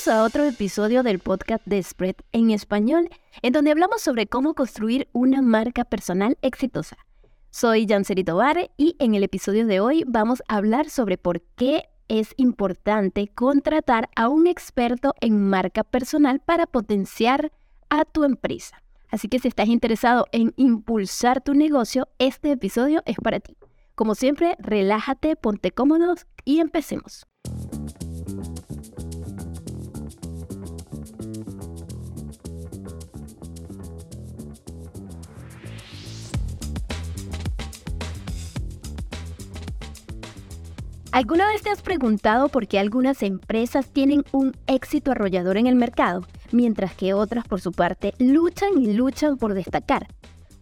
Bienvenidos a otro episodio del podcast de Spread en español, en donde hablamos sobre cómo construir una marca personal exitosa. Soy Janseri Tobar y en el episodio de hoy vamos a hablar sobre por qué es importante contratar a un experto en marca personal para potenciar a tu empresa. Así que si estás interesado en impulsar tu negocio, este episodio es para ti. Como siempre, relájate, ponte cómodos y empecemos. ¿Alguna vez te has preguntado por qué algunas empresas tienen un éxito arrollador en el mercado, mientras que otras por su parte luchan y luchan por destacar?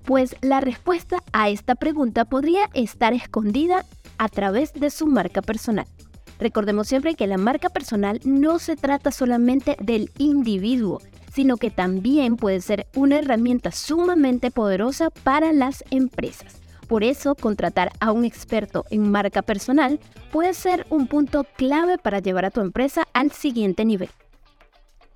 Pues la respuesta a esta pregunta podría estar escondida a través de su marca personal. Recordemos siempre que la marca personal no se trata solamente del individuo, sino que también puede ser una herramienta sumamente poderosa para las empresas. Por eso, contratar a un experto en marca personal puede ser un punto clave para llevar a tu empresa al siguiente nivel.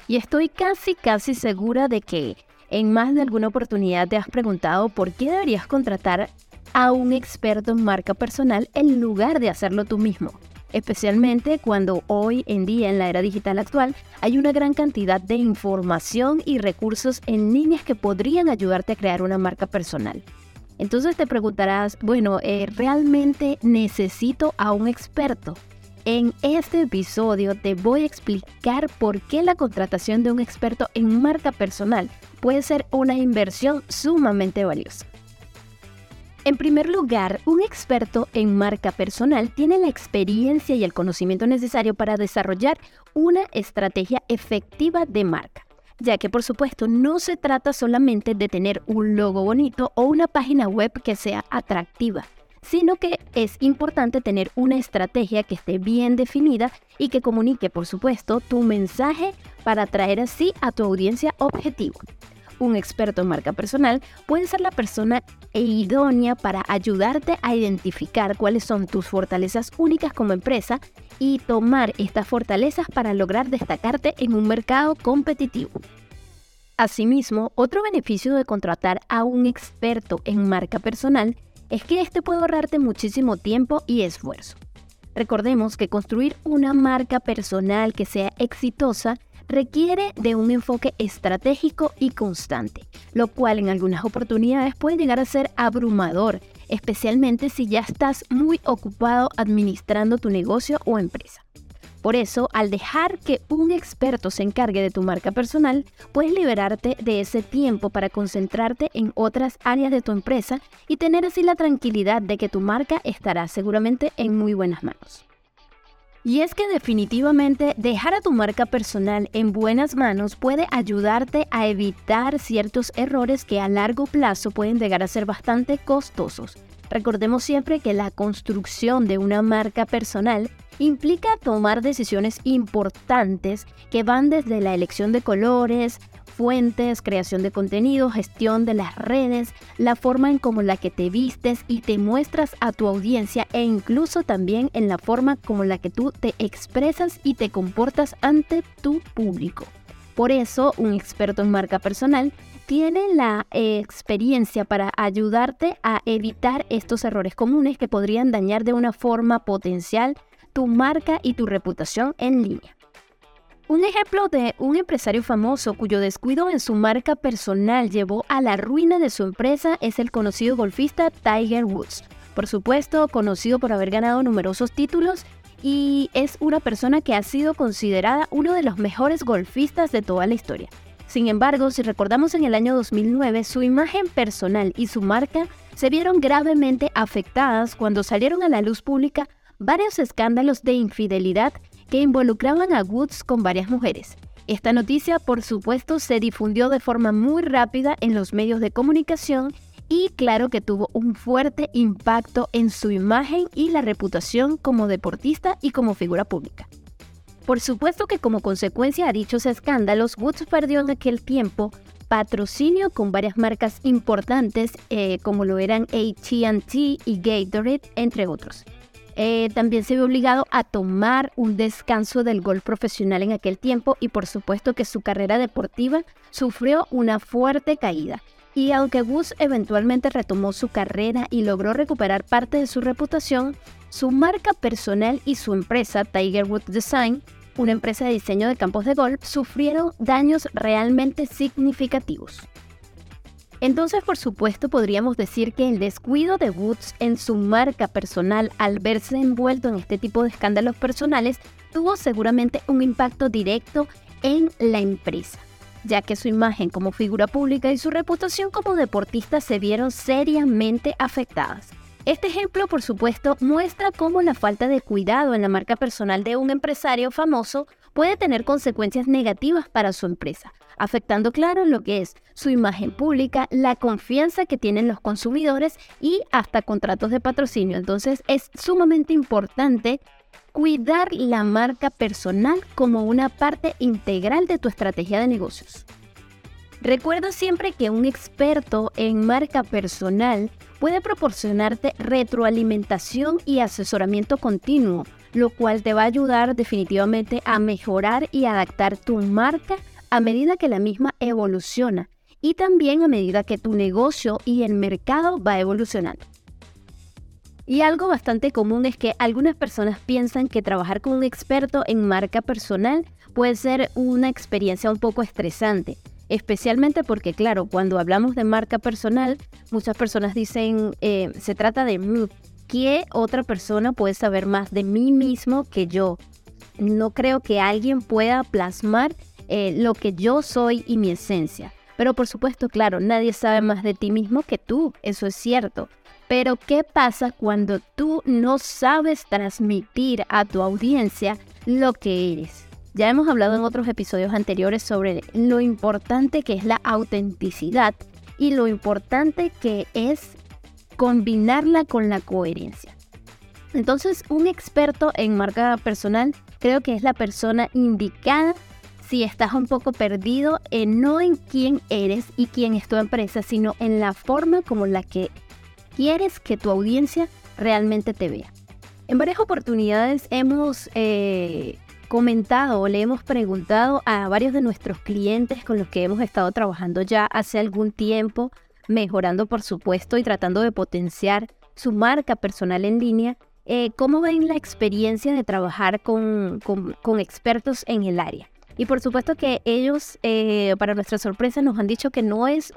Y estoy casi, casi segura de que en más de alguna oportunidad te has preguntado por qué deberías contratar a un experto en marca personal en lugar de hacerlo tú mismo. Especialmente cuando hoy en día en la era digital actual hay una gran cantidad de información y recursos en líneas que podrían ayudarte a crear una marca personal. Entonces te preguntarás, bueno, eh, ¿realmente necesito a un experto? En este episodio te voy a explicar por qué la contratación de un experto en marca personal puede ser una inversión sumamente valiosa. En primer lugar, un experto en marca personal tiene la experiencia y el conocimiento necesario para desarrollar una estrategia efectiva de marca ya que por supuesto no se trata solamente de tener un logo bonito o una página web que sea atractiva, sino que es importante tener una estrategia que esté bien definida y que comunique por supuesto tu mensaje para atraer así a tu audiencia objetivo un experto en marca personal puede ser la persona idónea para ayudarte a identificar cuáles son tus fortalezas únicas como empresa y tomar estas fortalezas para lograr destacarte en un mercado competitivo. Asimismo, otro beneficio de contratar a un experto en marca personal es que este puede ahorrarte muchísimo tiempo y esfuerzo. Recordemos que construir una marca personal que sea exitosa requiere de un enfoque estratégico y constante, lo cual en algunas oportunidades puede llegar a ser abrumador, especialmente si ya estás muy ocupado administrando tu negocio o empresa. Por eso, al dejar que un experto se encargue de tu marca personal, puedes liberarte de ese tiempo para concentrarte en otras áreas de tu empresa y tener así la tranquilidad de que tu marca estará seguramente en muy buenas manos. Y es que definitivamente dejar a tu marca personal en buenas manos puede ayudarte a evitar ciertos errores que a largo plazo pueden llegar a ser bastante costosos. Recordemos siempre que la construcción de una marca personal implica tomar decisiones importantes que van desde la elección de colores, fuentes, creación de contenido, gestión de las redes, la forma en como la que te vistes y te muestras a tu audiencia e incluso también en la forma como la que tú te expresas y te comportas ante tu público. Por eso, un experto en marca personal tiene la experiencia para ayudarte a evitar estos errores comunes que podrían dañar de una forma potencial tu marca y tu reputación en línea. Un ejemplo de un empresario famoso cuyo descuido en su marca personal llevó a la ruina de su empresa es el conocido golfista Tiger Woods. Por supuesto, conocido por haber ganado numerosos títulos y es una persona que ha sido considerada uno de los mejores golfistas de toda la historia. Sin embargo, si recordamos en el año 2009, su imagen personal y su marca se vieron gravemente afectadas cuando salieron a la luz pública varios escándalos de infidelidad que involucraban a Woods con varias mujeres. Esta noticia, por supuesto, se difundió de forma muy rápida en los medios de comunicación y claro que tuvo un fuerte impacto en su imagen y la reputación como deportista y como figura pública. Por supuesto que como consecuencia a dichos escándalos, Woods perdió en aquel tiempo patrocinio con varias marcas importantes eh, como lo eran ATT y Gatorade, entre otros. Eh, también se vio obligado a tomar un descanso del golf profesional en aquel tiempo y por supuesto que su carrera deportiva sufrió una fuerte caída. Y aunque Gus eventualmente retomó su carrera y logró recuperar parte de su reputación, su marca personal y su empresa Tiger Woods Design, una empresa de diseño de campos de golf, sufrieron daños realmente significativos. Entonces, por supuesto, podríamos decir que el descuido de Woods en su marca personal al verse envuelto en este tipo de escándalos personales tuvo seguramente un impacto directo en la empresa, ya que su imagen como figura pública y su reputación como deportista se vieron seriamente afectadas. Este ejemplo, por supuesto, muestra cómo la falta de cuidado en la marca personal de un empresario famoso puede tener consecuencias negativas para su empresa, afectando claro lo que es su imagen pública, la confianza que tienen los consumidores y hasta contratos de patrocinio. Entonces es sumamente importante cuidar la marca personal como una parte integral de tu estrategia de negocios. Recuerda siempre que un experto en marca personal puede proporcionarte retroalimentación y asesoramiento continuo, lo cual te va a ayudar definitivamente a mejorar y adaptar tu marca a medida que la misma evoluciona y también a medida que tu negocio y el mercado va evolucionando. Y algo bastante común es que algunas personas piensan que trabajar con un experto en marca personal puede ser una experiencia un poco estresante, especialmente porque, claro, cuando hablamos de marca personal, muchas personas dicen, eh, se trata de mí. ¿Qué otra persona puede saber más de mí mismo que yo? No creo que alguien pueda plasmar eh, lo que yo soy y mi esencia. Pero por supuesto, claro, nadie sabe más de ti mismo que tú, eso es cierto. Pero ¿qué pasa cuando tú no sabes transmitir a tu audiencia lo que eres? Ya hemos hablado en otros episodios anteriores sobre lo importante que es la autenticidad y lo importante que es combinarla con la coherencia. Entonces, un experto en marca personal creo que es la persona indicada si estás un poco perdido en no en quién eres y quién es tu empresa, sino en la forma como la que quieres que tu audiencia realmente te vea. En varias oportunidades hemos eh, comentado o le hemos preguntado a varios de nuestros clientes con los que hemos estado trabajando ya hace algún tiempo, mejorando por supuesto y tratando de potenciar su marca personal en línea, eh, cómo ven la experiencia de trabajar con, expertos en el área. Y por supuesto que ellos, eh, para nuestra sorpresa, nos han dicho que no es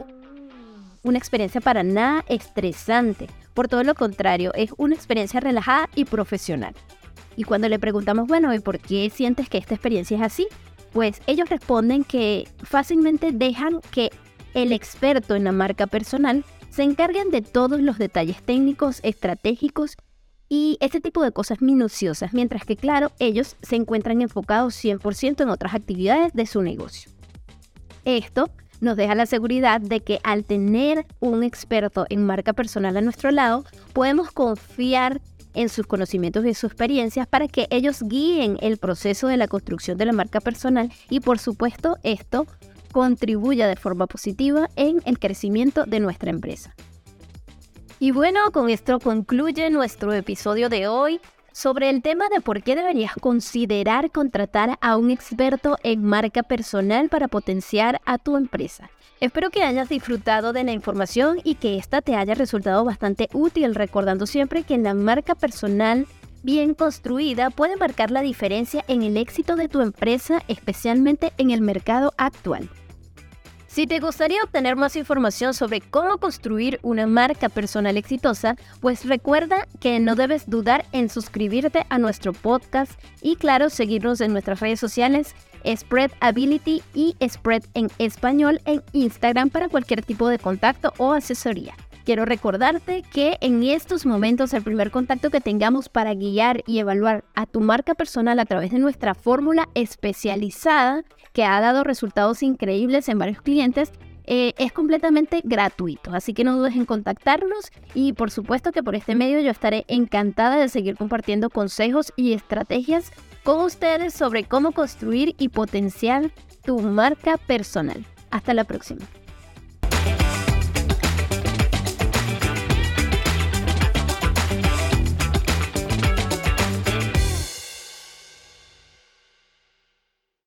una experiencia para nada estresante. Por todo lo contrario, es una experiencia relajada y profesional. Y cuando le preguntamos, bueno, ¿y por qué sientes que esta experiencia es así? Pues ellos responden que fácilmente dejan que el experto en la marca personal se encarguen de todos los detalles técnicos, estratégicos y este tipo de cosas minuciosas, mientras que claro, ellos se encuentran enfocados 100% en otras actividades de su negocio. Esto nos deja la seguridad de que al tener un experto en marca personal a nuestro lado, podemos confiar en sus conocimientos y sus experiencias para que ellos guíen el proceso de la construcción de la marca personal y por supuesto esto contribuya de forma positiva en el crecimiento de nuestra empresa. Y bueno, con esto concluye nuestro episodio de hoy sobre el tema de por qué deberías considerar contratar a un experto en marca personal para potenciar a tu empresa. Espero que hayas disfrutado de la información y que esta te haya resultado bastante útil, recordando siempre que la marca personal bien construida puede marcar la diferencia en el éxito de tu empresa, especialmente en el mercado actual. Si te gustaría obtener más información sobre cómo construir una marca personal exitosa, pues recuerda que no debes dudar en suscribirte a nuestro podcast y claro, seguirnos en nuestras redes sociales Spread Ability y Spread en español en Instagram para cualquier tipo de contacto o asesoría. Quiero recordarte que en estos momentos el primer contacto que tengamos para guiar y evaluar a tu marca personal a través de nuestra fórmula especializada que ha dado resultados increíbles en varios clientes eh, es completamente gratuito, así que no dudes en contactarnos y por supuesto que por este medio yo estaré encantada de seguir compartiendo consejos y estrategias con ustedes sobre cómo construir y potenciar tu marca personal. Hasta la próxima.